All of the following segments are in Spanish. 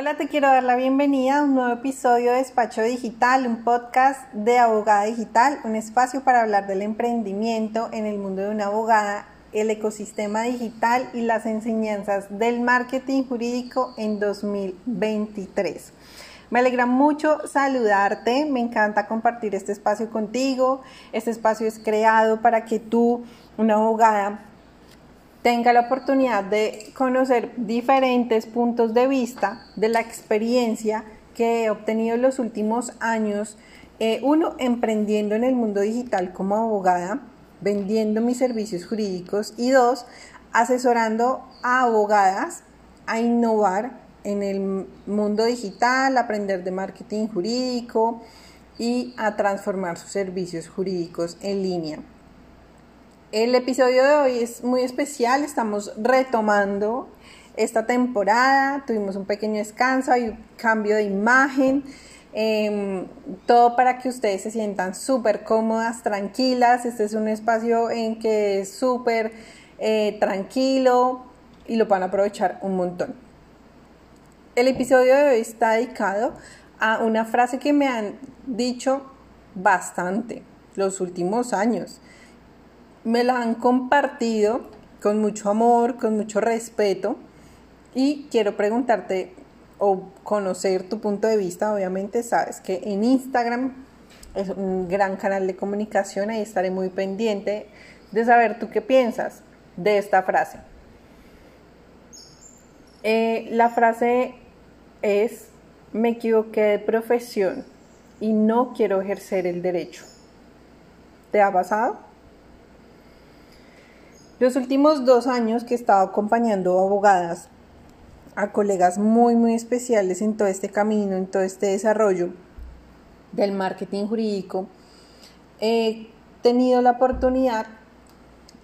Hola, te quiero dar la bienvenida a un nuevo episodio de Despacho Digital, un podcast de abogada digital, un espacio para hablar del emprendimiento en el mundo de una abogada, el ecosistema digital y las enseñanzas del marketing jurídico en 2023. Me alegra mucho saludarte, me encanta compartir este espacio contigo. Este espacio es creado para que tú, una abogada, tenga la oportunidad de conocer diferentes puntos de vista de la experiencia que he obtenido en los últimos años, eh, uno, emprendiendo en el mundo digital como abogada, vendiendo mis servicios jurídicos y dos, asesorando a abogadas a innovar en el mundo digital, aprender de marketing jurídico y a transformar sus servicios jurídicos en línea. El episodio de hoy es muy especial, estamos retomando esta temporada, tuvimos un pequeño descanso, hay un cambio de imagen, em, todo para que ustedes se sientan súper cómodas, tranquilas, este es un espacio en que es súper eh, tranquilo y lo van a aprovechar un montón. El episodio de hoy está dedicado a una frase que me han dicho bastante los últimos años me la han compartido con mucho amor, con mucho respeto y quiero preguntarte o conocer tu punto de vista. Obviamente sabes que en Instagram es un gran canal de comunicación, ahí estaré muy pendiente de saber tú qué piensas de esta frase. Eh, la frase es, me equivoqué de profesión y no quiero ejercer el derecho. ¿Te ha pasado? Los últimos dos años que he estado acompañando abogadas, a colegas muy, muy especiales en todo este camino, en todo este desarrollo del marketing jurídico, he tenido la oportunidad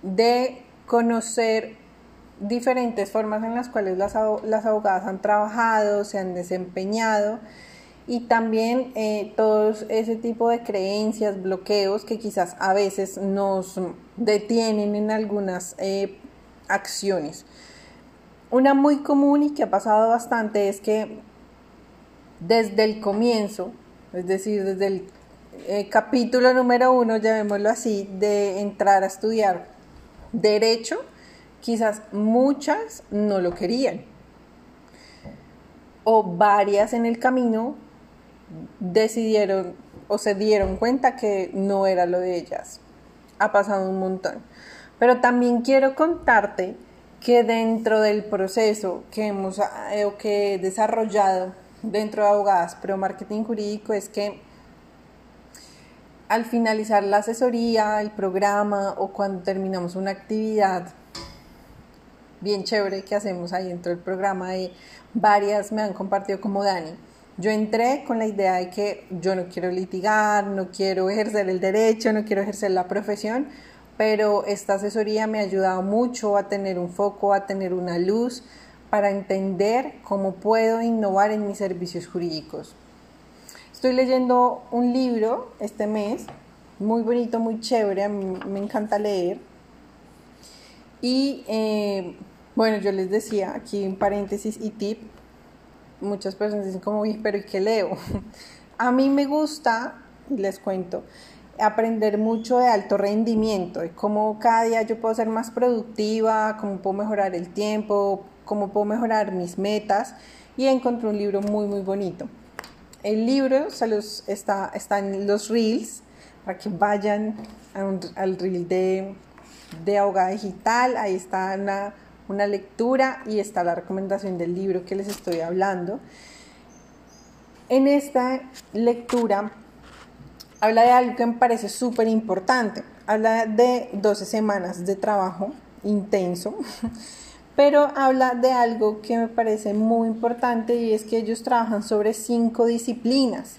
de conocer diferentes formas en las cuales las, las abogadas han trabajado, se han desempeñado y también eh, todos ese tipo de creencias, bloqueos que quizás a veces nos detienen en algunas eh, acciones. Una muy común y que ha pasado bastante es que desde el comienzo, es decir, desde el eh, capítulo número uno, llamémoslo así, de entrar a estudiar derecho, quizás muchas no lo querían. O varias en el camino decidieron o se dieron cuenta que no era lo de ellas. Ha pasado un montón. Pero también quiero contarte que dentro del proceso que hemos eh, o que he desarrollado dentro de Abogadas Pro Marketing Jurídico es que al finalizar la asesoría, el programa o cuando terminamos una actividad bien chévere que hacemos ahí dentro del programa, de varias me han compartido como Dani yo entré con la idea de que yo no quiero litigar, no quiero ejercer el derecho, no quiero ejercer la profesión, pero esta asesoría me ha ayudado mucho a tener un foco, a tener una luz para entender cómo puedo innovar en mis servicios jurídicos. Estoy leyendo un libro este mes, muy bonito, muy chévere, me encanta leer. Y eh, bueno, yo les decía aquí en paréntesis y tip, muchas personas dicen como, pero ¿y qué leo? A mí me gusta, les cuento, aprender mucho de alto rendimiento, de cómo cada día yo puedo ser más productiva, cómo puedo mejorar el tiempo, cómo puedo mejorar mis metas y encontré un libro muy muy bonito. El libro se los, está, en los reels para que vayan al reel de, de Ahogada Digital, ahí está una lectura y está la recomendación del libro que les estoy hablando. En esta lectura habla de algo que me parece súper importante. Habla de 12 semanas de trabajo intenso, pero habla de algo que me parece muy importante y es que ellos trabajan sobre cinco disciplinas.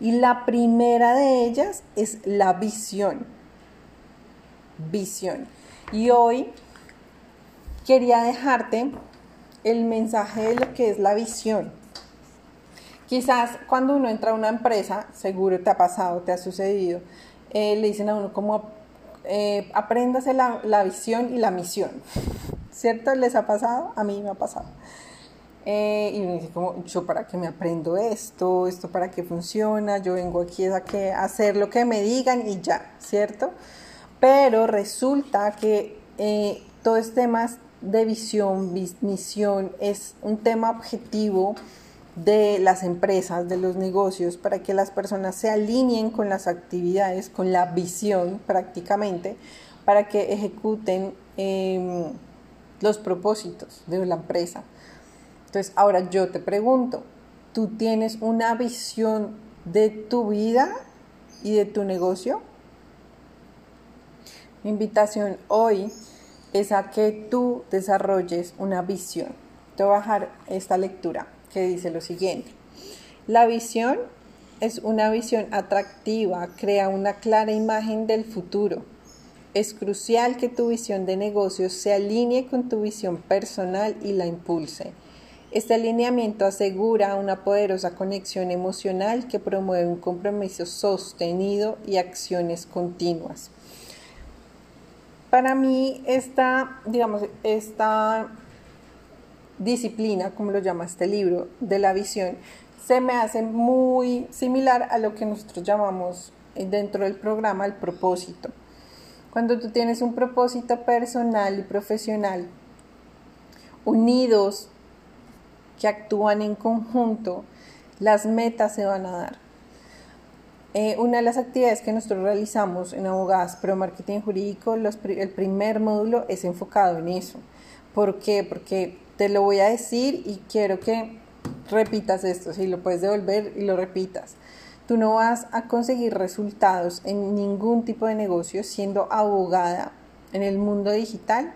Y la primera de ellas es la visión. Visión. Y hoy quería dejarte el mensaje de lo que es la visión. Quizás cuando uno entra a una empresa, seguro te ha pasado, te ha sucedido, eh, le dicen a uno como eh, apréndase la, visión y la misión. ¿Cierto? ¿Les ha pasado? A mí me ha pasado. Eh, y uno dice como, yo para qué me aprendo esto, esto para qué funciona, yo vengo aquí a, que, hacer lo que me digan y ya, ¿cierto? Pero resulta que eh, todo este tema de visión, misión, es un tema objetivo de las empresas, de los negocios, para que las personas se alineen con las actividades, con la visión prácticamente, para que ejecuten em, los propósitos de la empresa. Entonces, ahora yo te pregunto, ¿tú tienes una visión de tu vida y de tu negocio? Mi invitación hoy es a que tú desarrolles una visión. Te voy a dejar esta lectura que dice lo siguiente. La visión es una visión atractiva, crea una clara imagen del futuro. Es crucial que tu visión de negocios se alinee con tu visión personal y la impulse. Este alineamiento asegura una poderosa conexión emocional que promueve un compromiso sostenido y acciones continuas. Para mí esta, digamos, esta disciplina, como lo llama este libro, de la visión, se me hace muy similar a lo que nosotros llamamos dentro del programa el propósito. Cuando tú tienes un propósito personal y profesional unidos que actúan en conjunto, las metas se van a dar. Eh, una de las actividades que nosotros realizamos en Abogadas Pro Marketing Jurídico, el primer módulo es enfocado en eso. ¿Por qué? Porque te lo voy a decir y quiero que repitas esto, si lo puedes devolver y lo repitas. Tú no vas a conseguir resultados en ningún tipo de negocio siendo abogada en el mundo digital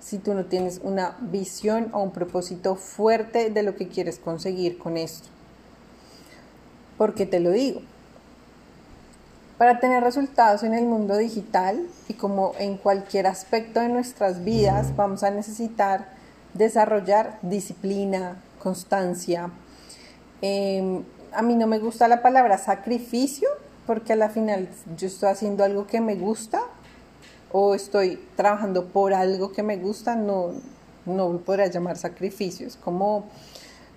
si tú no tienes una visión o un propósito fuerte de lo que quieres conseguir con esto. ¿Por qué te lo digo? Para tener resultados en el mundo digital y como en cualquier aspecto de nuestras vidas, vamos a necesitar desarrollar disciplina, constancia. Em, a mí no me gusta la palabra sacrificio porque a la final yo estoy haciendo algo que me gusta o estoy trabajando por algo que me gusta, no, no podría llamar sacrificios, como,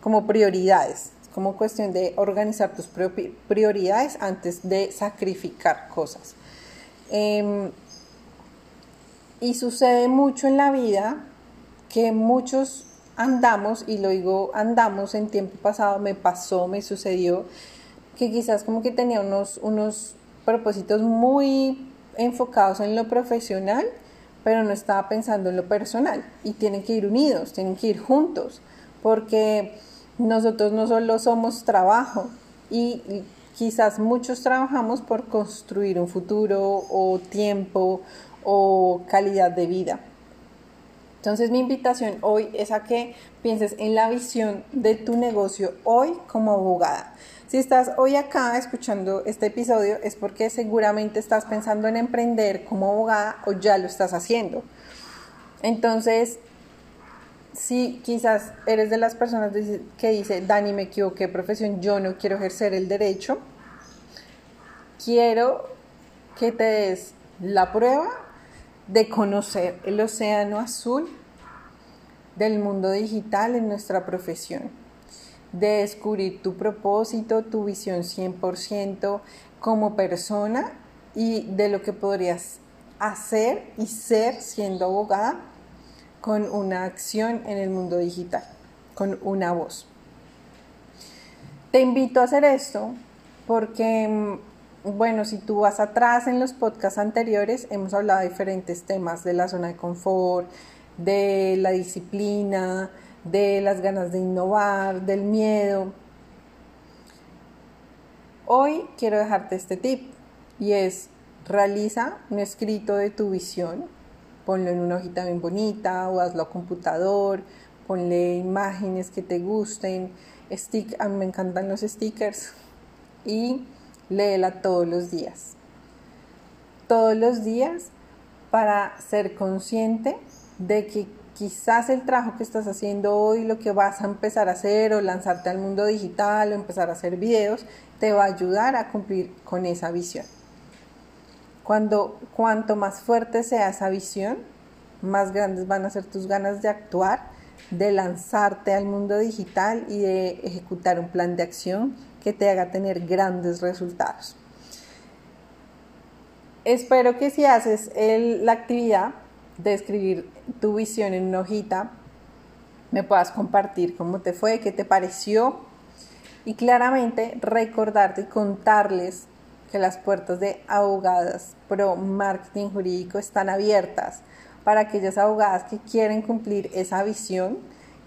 como prioridades, como cuestión de organizar tus prioridades antes de sacrificar cosas. Em, y sucede mucho en la vida que muchos andamos, y lo digo andamos en tiempo pasado, me pasó, me sucedió, que quizás como que tenía unos, unos propósitos muy enfocados en lo profesional, pero no estaba pensando en lo personal. Y tienen que ir unidos, tienen que ir juntos, porque nosotros no solo somos trabajo y quizás muchos trabajamos por construir un futuro o tiempo o calidad de vida. Entonces mi invitación hoy es a que pienses en la visión de tu negocio hoy como abogada. Si estás hoy acá escuchando este episodio es porque seguramente estás pensando en emprender como abogada o ya lo estás haciendo. Entonces, si quizás eres de las personas que dice, Dani, me equivoqué, profesión, yo no quiero ejercer el derecho, quiero que te des la prueba de conocer el océano azul del mundo digital en nuestra profesión de descubrir tu propósito, tu visión 100% como persona y de lo que podrías hacer y ser siendo abogada con una acción en el mundo digital, con una voz. Te invito a hacer esto porque, mm, bueno, si tú vas atrás en los podcasts anteriores, hemos hablado de diferentes temas de la zona de confort, de la disciplina, de las ganas de innovar, del miedo. Hoy quiero dejarte este tip y es realiza un escrito de tu visión, ponlo en una hojita bien bonita o hazlo a computador, ponle imágenes que te gusten, stick, a mí me encantan los stickers y léela todos los días. Todos los días para ser consciente de que quizás el trabajo que estás haciendo hoy, lo que vas a empezar a hacer o lanzarte al mundo digital o empezar a hacer videos, te va a ayudar a cumplir con esa visión. Cuando, cuanto más fuerte sea esa visión, más grandes van a ser tus ganas de actuar, de lanzarte al mundo digital y de ejecutar un plan de acción que te haga tener grandes resultados. Espero que si haces la actividad de escribir tu visión en una hojita, me puedas compartir cómo te fue, qué te pareció y claramente recordarte y contarles que las puertas de abogadas pro marketing jurídico están abiertas para aquellas abogadas que quieren cumplir esa visión,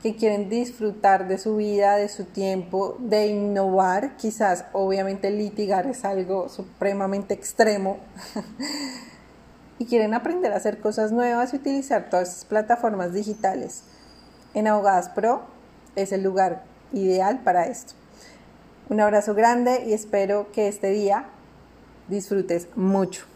que quieren disfrutar de su vida, de su tiempo, de innovar, quizás obviamente litigar es algo supremamente extremo, y quieren aprender a hacer cosas nuevas y utilizar todas esas plataformas digitales. En Abogadas Pro es el lugar ideal para esto. Un abrazo grande y espero que este día disfrutes mucho.